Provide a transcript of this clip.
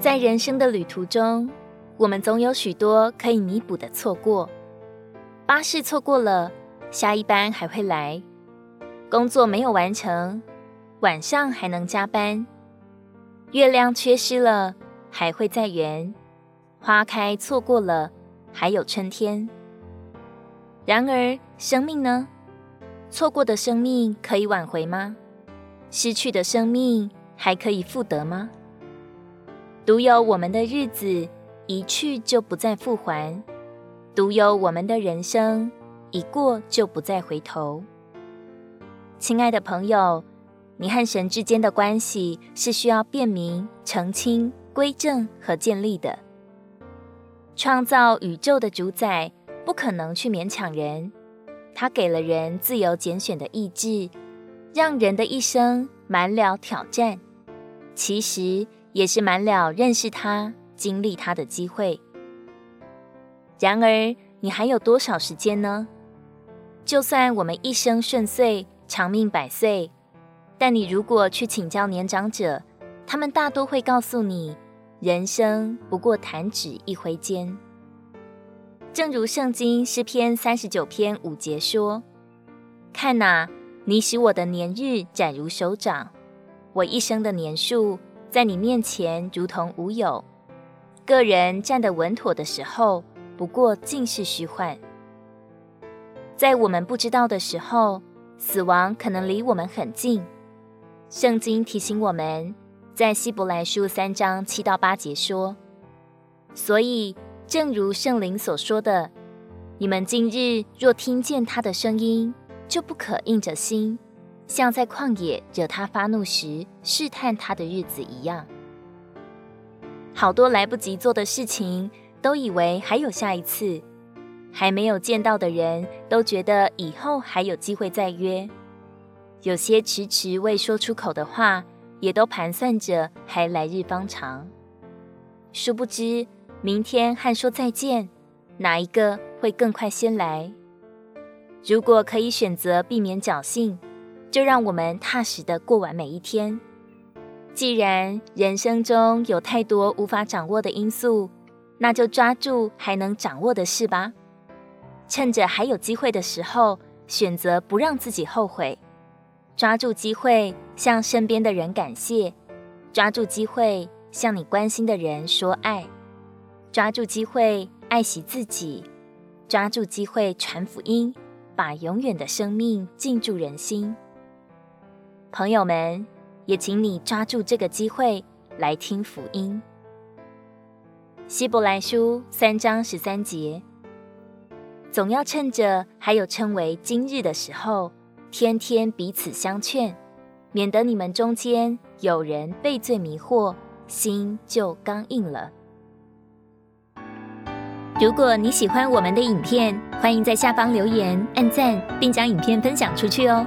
在人生的旅途中，我们总有许多可以弥补的错过。巴士错过了，下一班还会来；工作没有完成，晚上还能加班；月亮缺失了，还会再圆；花开错过了，还有春天。然而，生命呢？错过的生命可以挽回吗？失去的生命还可以复得吗？独有我们的日子，一去就不再复还；独有我们的人生，一过就不再回头。亲爱的朋友，你和神之间的关系是需要辨明、澄清、归正和建立的。创造宇宙的主宰不可能去勉强人，他给了人自由拣选的意志，让人的一生满了挑战。其实，也是满了认识他、经历他的机会。然而，你还有多少时间呢？就算我们一生顺遂、长命百岁，但你如果去请教年长者，他们大多会告诉你：人生不过弹指一挥间。正如圣经诗篇三十九篇五节说：“看哪，你使我的年日展如手掌，我一生的年数。”在你面前如同无有，个人站得稳妥的时候，不过尽是虚幻。在我们不知道的时候，死亡可能离我们很近。圣经提醒我们，在希伯来书三章七到八节说：“所以，正如圣灵所说的，你们今日若听见他的声音，就不可硬着心。”像在旷野惹他发怒时试探他的日子一样，好多来不及做的事情，都以为还有下一次；还没有见到的人都觉得以后还有机会再约。有些迟迟未说出口的话，也都盘算着还来日方长。殊不知，明天和说再见，哪一个会更快先来？如果可以选择避免侥幸，就让我们踏实的过完每一天。既然人生中有太多无法掌握的因素，那就抓住还能掌握的事吧。趁着还有机会的时候，选择不让自己后悔。抓住机会，向身边的人感谢；抓住机会，向你关心的人说爱；抓住机会，爱惜自己；抓住机会，传福音，把永远的生命进驻人心。朋友们，也请你抓住这个机会来听福音。希伯来书三章十三节，总要趁着还有称为今日的时候，天天彼此相劝，免得你们中间有人被罪迷惑，心就刚硬了。如果你喜欢我们的影片，欢迎在下方留言、按赞，并将影片分享出去哦。